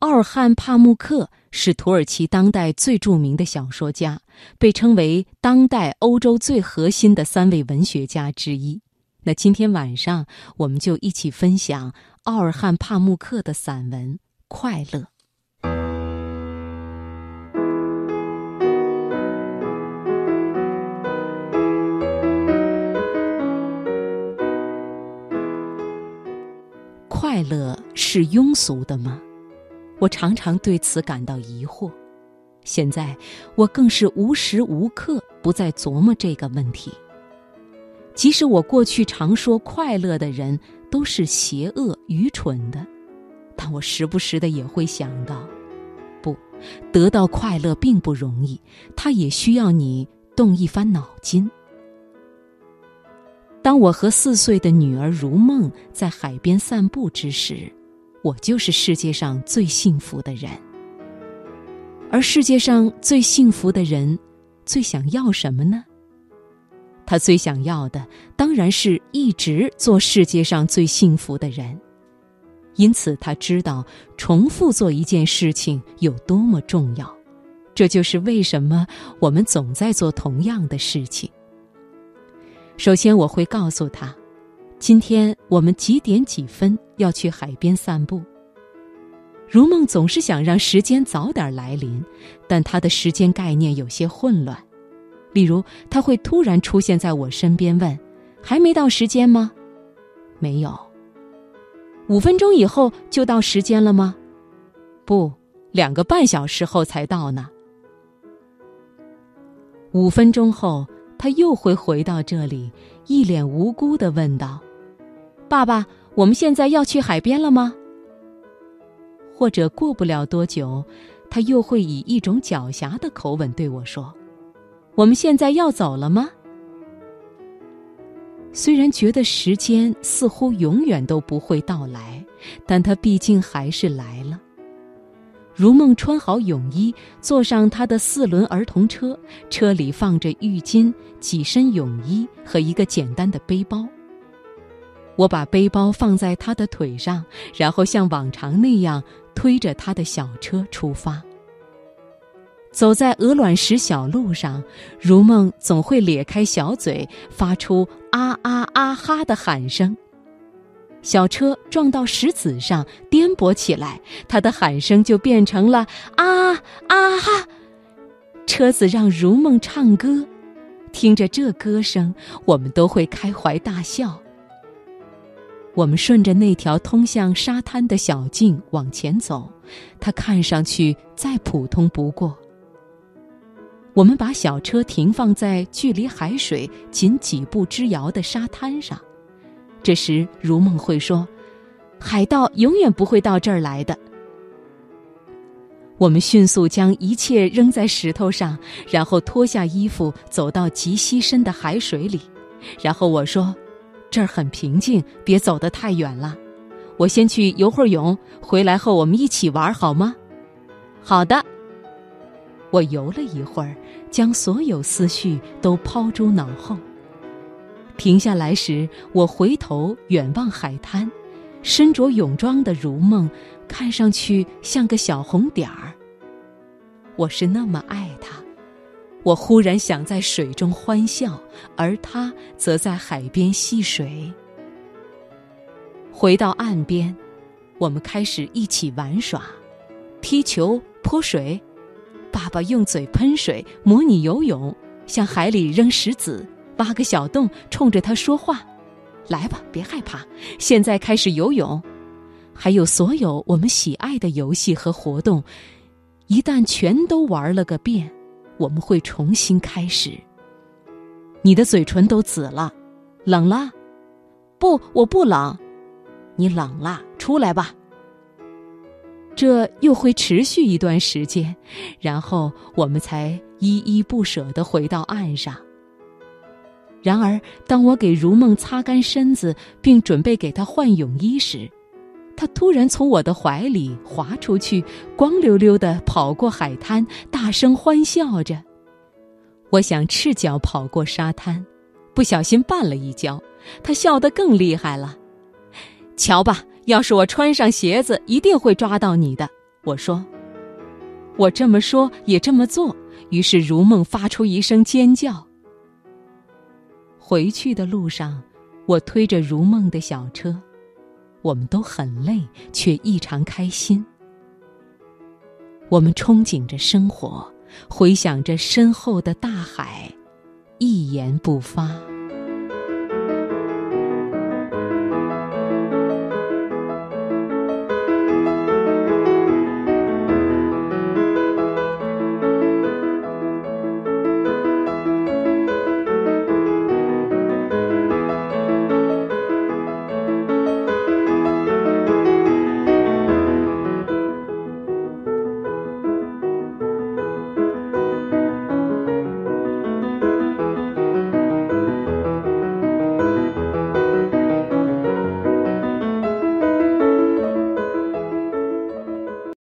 奥尔汉·帕慕克是土耳其当代最著名的小说家，被称为当代欧洲最核心的三位文学家之一。那今天晚上，我们就一起分享奥尔汉·帕慕克的散文《快乐》。快乐是庸俗的吗？我常常对此感到疑惑，现在我更是无时无刻不在琢磨这个问题。即使我过去常说快乐的人都是邪恶愚蠢的，但我时不时的也会想到，不，得到快乐并不容易，它也需要你动一番脑筋。当我和四岁的女儿如梦在海边散步之时。我就是世界上最幸福的人，而世界上最幸福的人，最想要什么呢？他最想要的当然是一直做世界上最幸福的人，因此他知道重复做一件事情有多么重要。这就是为什么我们总在做同样的事情。首先，我会告诉他。今天我们几点几分要去海边散步？如梦总是想让时间早点来临，但他的时间概念有些混乱。例如，他会突然出现在我身边，问：“还没到时间吗？”“没有。”“五分钟以后就到时间了吗？”“不，两个半小时后才到呢。”五分钟后，他又会回到这里，一脸无辜的问道。爸爸，我们现在要去海边了吗？或者过不了多久，他又会以一种狡黠的口吻对我说：“我们现在要走了吗？”虽然觉得时间似乎永远都不会到来，但他毕竟还是来了。如梦穿好泳衣，坐上他的四轮儿童车，车里放着浴巾、几身泳衣和一个简单的背包。我把背包放在他的腿上，然后像往常那样推着他的小车出发。走在鹅卵石小路上，如梦总会咧开小嘴，发出啊啊啊哈的喊声。小车撞到石子上，颠簸起来，他的喊声就变成了啊啊哈。车子让如梦唱歌，听着这歌声，我们都会开怀大笑。我们顺着那条通向沙滩的小径往前走，它看上去再普通不过。我们把小车停放在距离海水仅几步之遥的沙滩上，这时如梦会说：“海盗永远不会到这儿来的。”我们迅速将一切扔在石头上，然后脱下衣服走到极溪深的海水里，然后我说。这儿很平静，别走得太远了。我先去游会儿泳，回来后我们一起玩，好吗？好的。我游了一会儿，将所有思绪都抛诸脑后。停下来时，我回头远望海滩，身着泳装的如梦，看上去像个小红点儿。我是那么爱他。我忽然想在水中欢笑，而他则在海边戏水。回到岸边，我们开始一起玩耍，踢球、泼水。爸爸用嘴喷水，模拟游泳，向海里扔石子，挖个小洞，冲着他说话：“来吧，别害怕，现在开始游泳。”还有所有我们喜爱的游戏和活动，一旦全都玩了个遍。我们会重新开始。你的嘴唇都紫了，冷了？不，我不冷。你冷了，出来吧。这又会持续一段时间，然后我们才依依不舍的回到岸上。然而，当我给如梦擦干身子，并准备给她换泳衣时，他突然从我的怀里滑出去，光溜溜的跑过海滩，大声欢笑着。我想赤脚跑过沙滩，不小心绊了一跤，他笑得更厉害了。瞧吧，要是我穿上鞋子，一定会抓到你的。我说：“我这么说也这么做。”于是如梦发出一声尖叫。回去的路上，我推着如梦的小车，我们都很累，却异常开心。我们憧憬着生活，回想着身后的大海，一言不发。